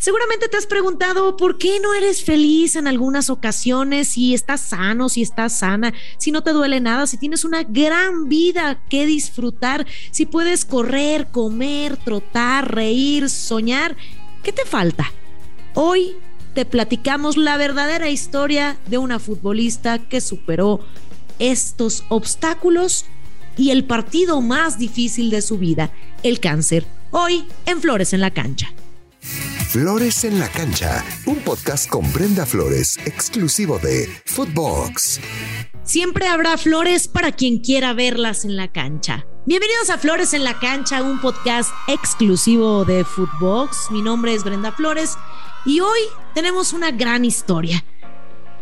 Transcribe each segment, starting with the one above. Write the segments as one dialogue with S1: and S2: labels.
S1: Seguramente te has preguntado por qué no eres feliz en algunas ocasiones, si estás sano, si estás sana, si no te duele nada, si tienes una gran vida que disfrutar, si puedes correr, comer, trotar, reír, soñar. ¿Qué te falta? Hoy te platicamos la verdadera historia de una futbolista que superó estos obstáculos y el partido más difícil de su vida, el cáncer. Hoy en Flores en la Cancha.
S2: Flores en la Cancha, un podcast con Brenda Flores, exclusivo de Footbox.
S1: Siempre habrá flores para quien quiera verlas en la cancha. Bienvenidos a Flores en la Cancha, un podcast exclusivo de Footbox. Mi nombre es Brenda Flores y hoy tenemos una gran historia.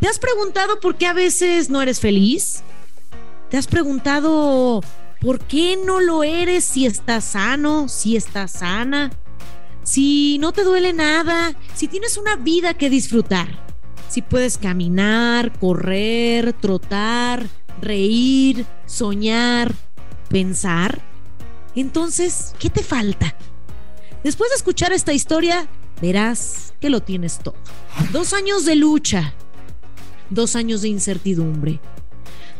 S1: ¿Te has preguntado por qué a veces no eres feliz? ¿Te has preguntado por qué no lo eres si estás sano, si estás sana? Si no te duele nada, si tienes una vida que disfrutar, si puedes caminar, correr, trotar, reír, soñar, pensar, entonces, ¿qué te falta? Después de escuchar esta historia, verás que lo tienes todo. Dos años de lucha, dos años de incertidumbre,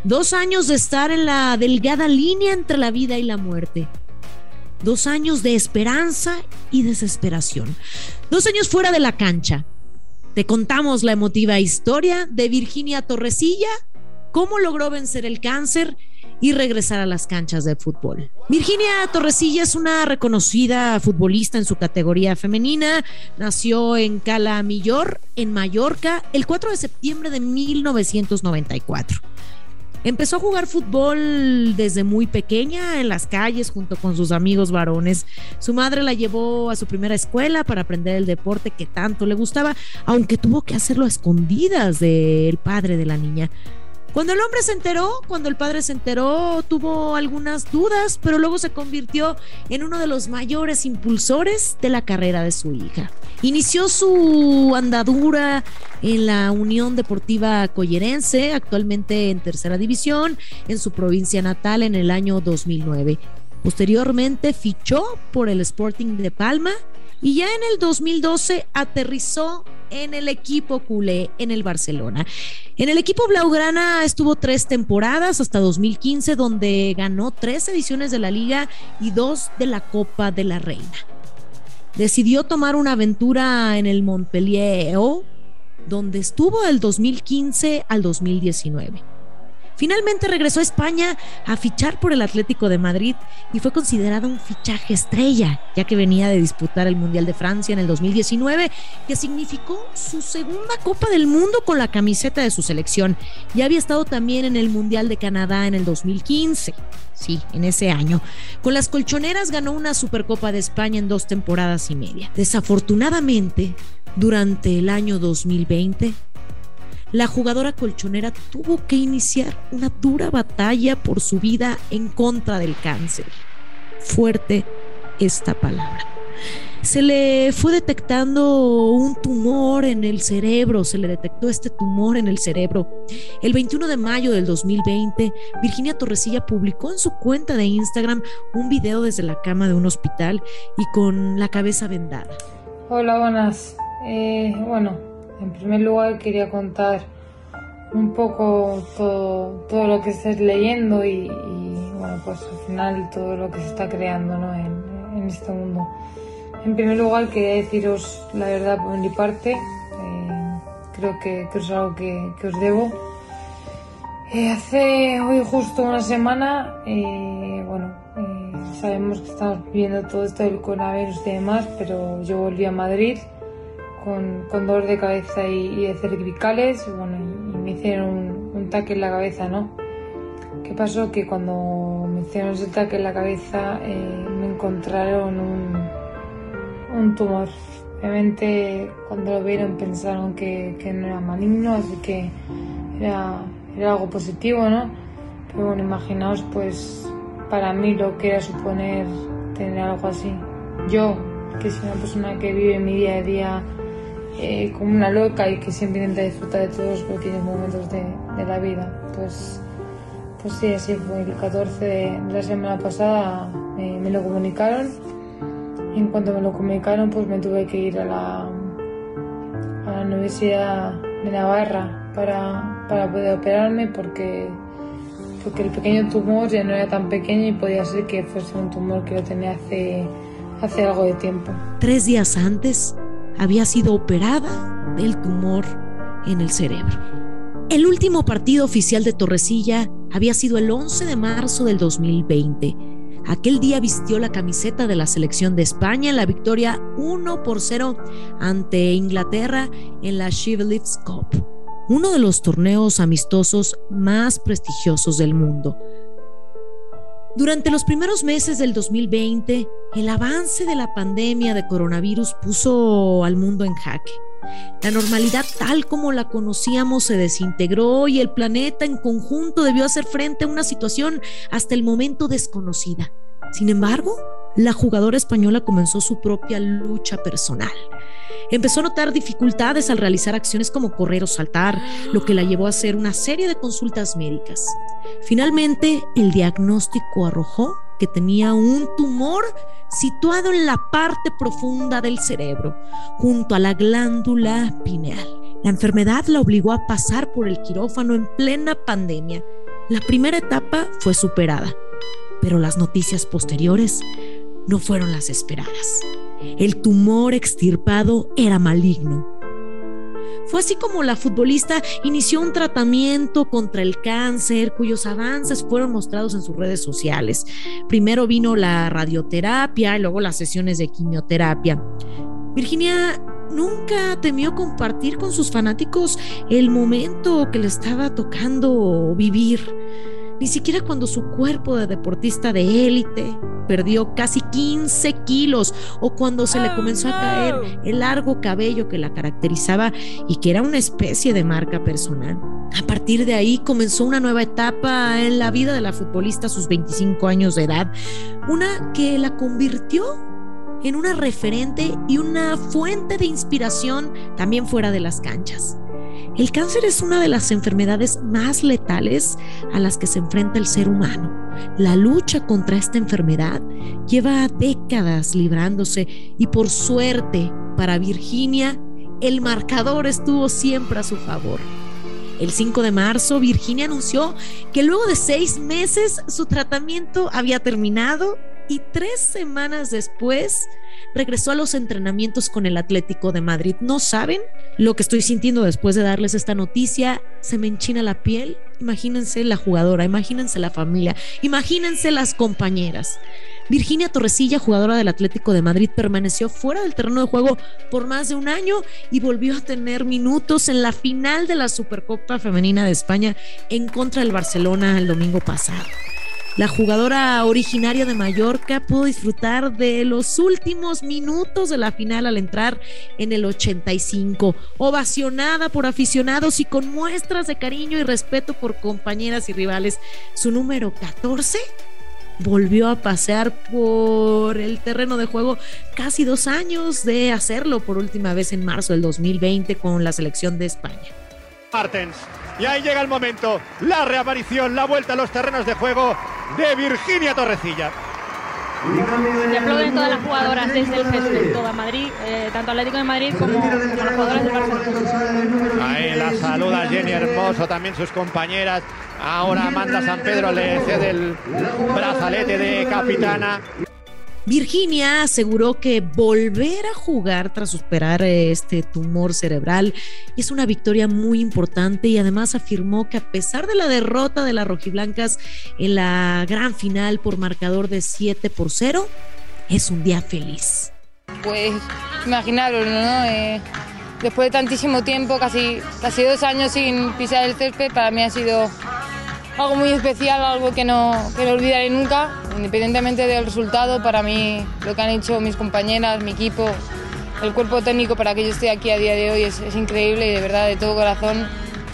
S1: dos años de estar en la delgada línea entre la vida y la muerte Dos años de esperanza y desesperación. Dos años fuera de la cancha. Te contamos la emotiva historia de Virginia Torresilla, cómo logró vencer el cáncer y regresar a las canchas de fútbol. Virginia Torresilla es una reconocida futbolista en su categoría femenina. Nació en Cala Millor, en Mallorca, el 4 de septiembre de 1994. Empezó a jugar fútbol desde muy pequeña en las calles junto con sus amigos varones. Su madre la llevó a su primera escuela para aprender el deporte que tanto le gustaba, aunque tuvo que hacerlo a escondidas del padre de la niña. Cuando el hombre se enteró, cuando el padre se enteró, tuvo algunas dudas, pero luego se convirtió en uno de los mayores impulsores de la carrera de su hija. Inició su andadura en la Unión Deportiva Collerense, actualmente en tercera división, en su provincia natal en el año 2009. Posteriormente fichó por el Sporting de Palma y ya en el 2012 aterrizó en el equipo culé en el Barcelona. En el equipo Blaugrana estuvo tres temporadas hasta 2015 donde ganó tres ediciones de la liga y dos de la Copa de la Reina. Decidió tomar una aventura en el Montpellier, donde estuvo del 2015 al 2019 Finalmente regresó a España a fichar por el Atlético de Madrid y fue considerado un fichaje estrella, ya que venía de disputar el Mundial de Francia en el 2019, que significó su segunda Copa del Mundo con la camiseta de su selección. Ya había estado también en el Mundial de Canadá en el 2015. Sí, en ese año. Con las colchoneras ganó una Supercopa de España en dos temporadas y media. Desafortunadamente, durante el año 2020, la jugadora colchonera tuvo que iniciar una dura batalla por su vida en contra del cáncer. Fuerte esta palabra. Se le fue detectando un tumor en el cerebro, se le detectó este tumor en el cerebro. El 21 de mayo del 2020, Virginia Torresilla publicó en su cuenta de Instagram un video desde la cama de un hospital y con la cabeza vendada.
S3: Hola, buenas. Eh, bueno, en primer lugar quería contar un poco todo, todo lo que estés leyendo y, bueno, pues al final todo lo que se está creando ¿no? en, en, este mundo. En primer lugar quería deciros la verdad por mi parte, eh, creo que, que, es algo que, que os debo. Eh, hace hoy justo una semana, eh, bueno, sabemos que estamos viviendo todo esto del coronavirus y demás, pero yo volví a Madrid con, dolor de cabeza y, de cervicales bueno, y, me hicieron un, un, taque en la cabeza, ¿no? ¿Qué pasó? Que cuando me hicieron ese taque en la cabeza eh, me encontraron un, tumor. Obviamente cuando lo vieron pensaron que, no era maligno, así que era, era algo positivo, ¿no? Pero bueno, imaginaos pues para mí lo que era suponer tener algo así. Yo, que soy una persona que vive mi día a día eh, como una loca y que siempre intenta disfrutar de todos los pequeños momentos de, de, la vida. Pues, pues sí, así fue. El 14 de la semana pasada me, me lo comunicaron
S4: en cuanto me lo comunicaron, pues me tuve que ir a la, a la Universidad de Navarra para, para poder operarme porque, porque el pequeño tumor ya no era tan pequeño y podía ser que fuese un tumor que lo tenía hace, hace algo de tiempo.
S1: Tres días antes había sido operada del tumor en el cerebro. El último partido oficial de Torrecilla había sido el 11 de marzo del 2020. Aquel día vistió la camiseta de la selección de España en la victoria 1 por 0 ante Inglaterra en la Shivlitz Cup, uno de los torneos amistosos más prestigiosos del mundo. Durante los primeros meses del 2020, el avance de la pandemia de coronavirus puso al mundo en jaque. La normalidad tal como la conocíamos se desintegró y el planeta en conjunto debió hacer frente a una situación hasta el momento desconocida. Sin embargo, la jugadora española comenzó su propia lucha personal. Empezó a notar dificultades al realizar acciones como correr o saltar, lo que la llevó a hacer una serie de consultas médicas. Finalmente, el diagnóstico arrojó que tenía un tumor situado en la parte profunda del cerebro, junto a la glándula pineal. La enfermedad la obligó a pasar por el quirófano en plena pandemia. La primera etapa fue superada, pero las noticias posteriores no fueron las esperadas. El tumor extirpado era maligno fue así como la futbolista inició un tratamiento contra el cáncer cuyos avances fueron mostrados en sus redes sociales. Primero vino la radioterapia y luego las sesiones de quimioterapia. Virginia nunca temió compartir con sus fanáticos el momento que le estaba tocando vivir ni siquiera cuando su cuerpo de deportista de élite perdió casi 15 kilos o cuando se le oh, comenzó a caer el largo cabello que la caracterizaba y que era una especie de marca personal. A partir de ahí comenzó una nueva etapa en la vida de la futbolista a sus 25 años de edad, una que la convirtió en una referente y una fuente de inspiración también fuera de las canchas. El cáncer es una de las enfermedades más letales a las que se enfrenta el ser humano. La lucha contra esta enfermedad lleva décadas librándose y por suerte para Virginia, el marcador estuvo siempre a su favor. El 5 de marzo, Virginia anunció que luego de seis meses su tratamiento había terminado y tres semanas después regresó a los entrenamientos con el Atlético de Madrid. ¿No saben lo que estoy sintiendo después de darles esta noticia? Se me enchina la piel. Imagínense la jugadora, imagínense la familia, imagínense las compañeras. Virginia Torresilla, jugadora del Atlético de Madrid, permaneció fuera del terreno de juego por más de un año y volvió a tener minutos en la final de la Supercopa Femenina de España en contra del Barcelona el domingo pasado. La jugadora originaria de Mallorca pudo disfrutar de los últimos minutos de la final al entrar en el 85, ovacionada por aficionados y con muestras de cariño y respeto por compañeras y rivales. Su número 14 volvió a pasear por el terreno de juego casi dos años de hacerlo por última vez en marzo del 2020 con la selección de España.
S5: Martens. Y ahí llega el momento, la reaparición, la vuelta a los terrenos de juego de Virginia Torrecilla.
S6: Y aplauden todas las jugadoras desde el césped, toda Madrid, eh, tanto Atlético de Madrid como, como las jugadoras del Barcelona.
S5: Ahí la saluda Jenny Hermoso, también sus compañeras. Ahora Amanda San Pedro le cede el brazalete de capitana.
S1: Virginia aseguró que volver a jugar tras superar este tumor cerebral es una victoria muy importante y además afirmó que a pesar de la derrota de las rojiblancas en la gran final por marcador de 7 por 0, es un día feliz.
S4: Pues imaginaros, ¿no? Eh, después de tantísimo tiempo, casi, casi dos años sin pisar el césped, para mí ha sido algo muy especial, algo que no, que no olvidaré nunca, independientemente del resultado. Para mí, lo que han hecho mis compañeras, mi equipo, el cuerpo técnico para que yo esté aquí a día de hoy es, es increíble y de verdad, de todo corazón,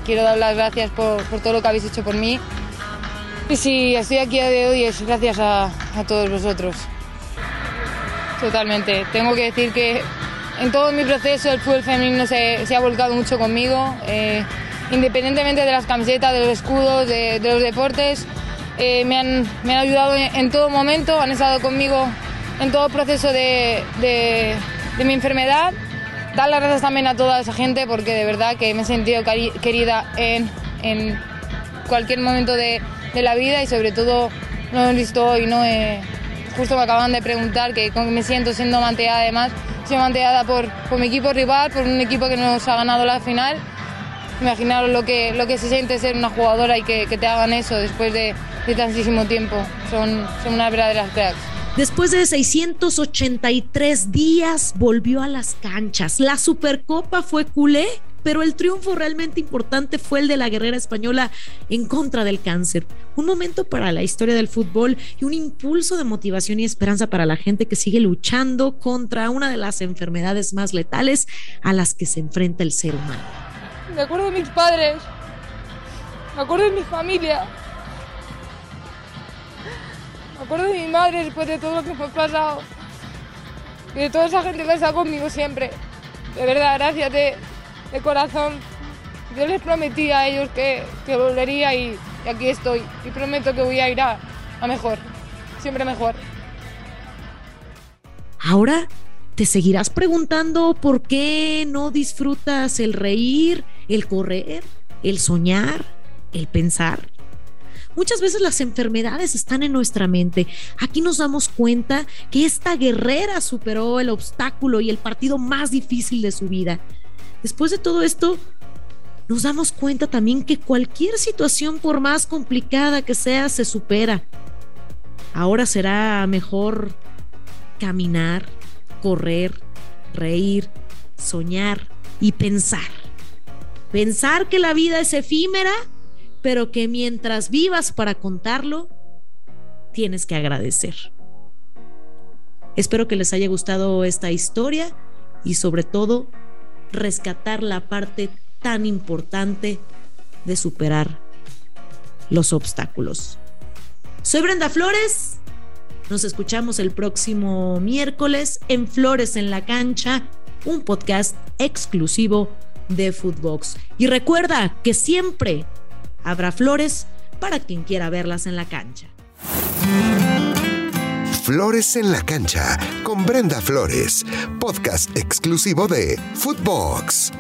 S4: quiero dar las gracias por, por, todo lo que habéis hecho por mí. Y si estoy aquí a día de hoy es gracias a, a todos vosotros. Totalmente. Tengo que decir que en todo mi proceso el fútbol femenino se, se ha volcado mucho conmigo. Eh, independientemente de las camisetas, de los escudos, de, los deportes. Eh, me, han, me, han, ayudado en, todo momento, han estado conmigo en todo el proceso de, de, mi enfermedad. Dar las gracias también a toda esa gente porque de verdad que me he sentido querida en, en cualquier momento de, la vida y sobre todo no he visto hoy, no justo me acaban de preguntar que me siento siendo manteada además, soy manteada por, por mi equipo rival, por un equipo que nos ha ganado la final imaginaros lo que, lo que se siente ser una jugadora y que, te hagan eso después de, de tantísimo tiempo. Son, son unas verdaderas cracks.
S1: Después de 683 días volvió a las canchas. La Supercopa fue culé, pero el triunfo realmente importante fue el de la guerrera española en contra del cáncer. Un momento para la historia del fútbol y un impulso de motivación y esperanza para la gente que sigue luchando contra una de las enfermedades más letales a las que se enfrenta el ser humano.
S4: Me acuerdo de mis padres. Me acuerdo de mi familia. Me acuerdo de mi madre después de todo lo que hemos pasado. Y de toda esa gente que está conmigo siempre. De verdad, gracias de, corazón. Yo les prometí a ellos que, volvería y, aquí estoy. Y prometo que voy a ir a, a mejor. Siempre mejor.
S1: Ahora te seguirás preguntando por qué no disfrutas el reír, el correr, el soñar, el pensar. Muchas veces las enfermedades están en nuestra mente. Aquí nos damos cuenta que esta guerrera superó el obstáculo y el partido más difícil de su vida. Después de todo esto, nos damos cuenta también que cualquier situación, por más complicada que sea, se supera. Ahora será mejor caminar, correr, reír, soñar y pensar. Pensar que la vida es efímera, pero que mientras vivas para contarlo, tienes que agradecer. Espero que les haya gustado esta historia y sobre todo rescatar la parte tan importante de superar los obstáculos. Soy Brenda Flores nos escuchamos el próximo miércoles en Flores en la Cancha, un podcast exclusivo de Footbox. Y recuerda que siempre habrá flores para quien quiera verlas en la cancha.
S2: Flores en la cancha con Brenda Flores, podcast exclusivo de Footbox.